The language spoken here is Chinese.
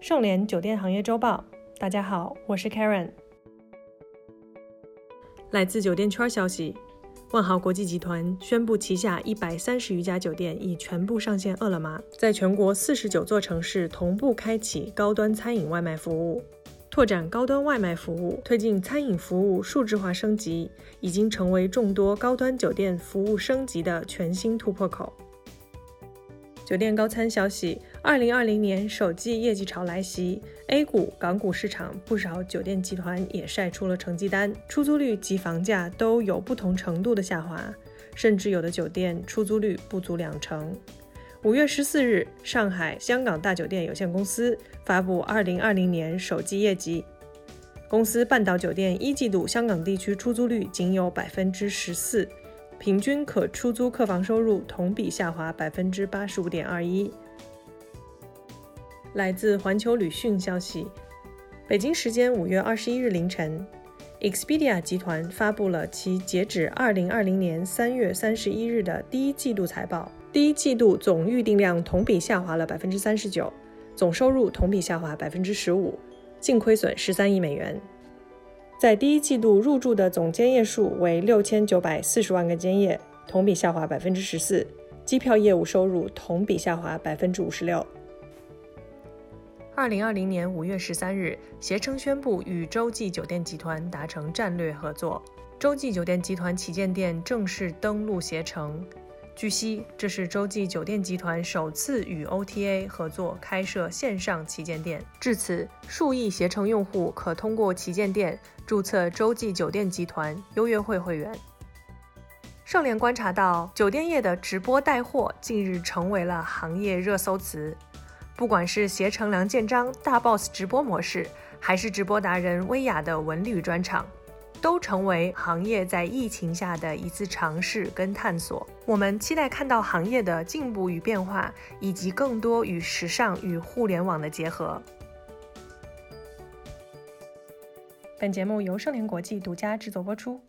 盛联酒店行业周报，大家好，我是 Karen。来自酒店圈消息，万豪国际集团宣布旗下一百三十余家酒店已全部上线饿了么，在全国四十九座城市同步开启高端餐饮外卖服务，拓展高端外卖服务，推进餐饮服务数字化升级，已经成为众多高端酒店服务升级的全新突破口。酒店高参消息：二零二零年首季业绩潮来袭，A 股、港股市场不少酒店集团也晒出了成绩单，出租率及房价都有不同程度的下滑，甚至有的酒店出租率不足两成。五月十四日，上海香港大酒店有限公司发布二零二零年首季业绩，公司半岛酒店一季度香港地区出租率仅有百分之十四。平均可出租客房收入同比下滑百分之八十五点二一。来自环球旅讯消息，北京时间五月二十一日凌晨，Expedia 集团发布了其截止二零二零年三月三十一日的第一季度财报。第一季度总预订量同比下滑了百分之三十九，总收入同比下滑百分之十五，净亏损十三亿美元。在第一季度入驻的总间业数为六千九百四十万个间业，同比下滑百分之十四。机票业务收入同比下滑百分之五十六。二零二零年五月十三日，携程宣布与洲际酒店集团达成战略合作，洲际酒店集团旗舰店正式登陆携程。据悉，这是洲际酒店集团首次与 OTA 合作开设线上旗舰店。至此，数亿携程用户可通过旗舰店注册洲际酒店集团优越会会员。盛联观察到，酒店业的直播带货近日成为了行业热搜词。不管是携程梁建章大 boss 直播模式，还是直播达人薇娅的文旅专场。都成为行业在疫情下的一次尝试跟探索。我们期待看到行业的进步与变化，以及更多与时尚与互联网的结合。本节目由盛联国际独家制作播出。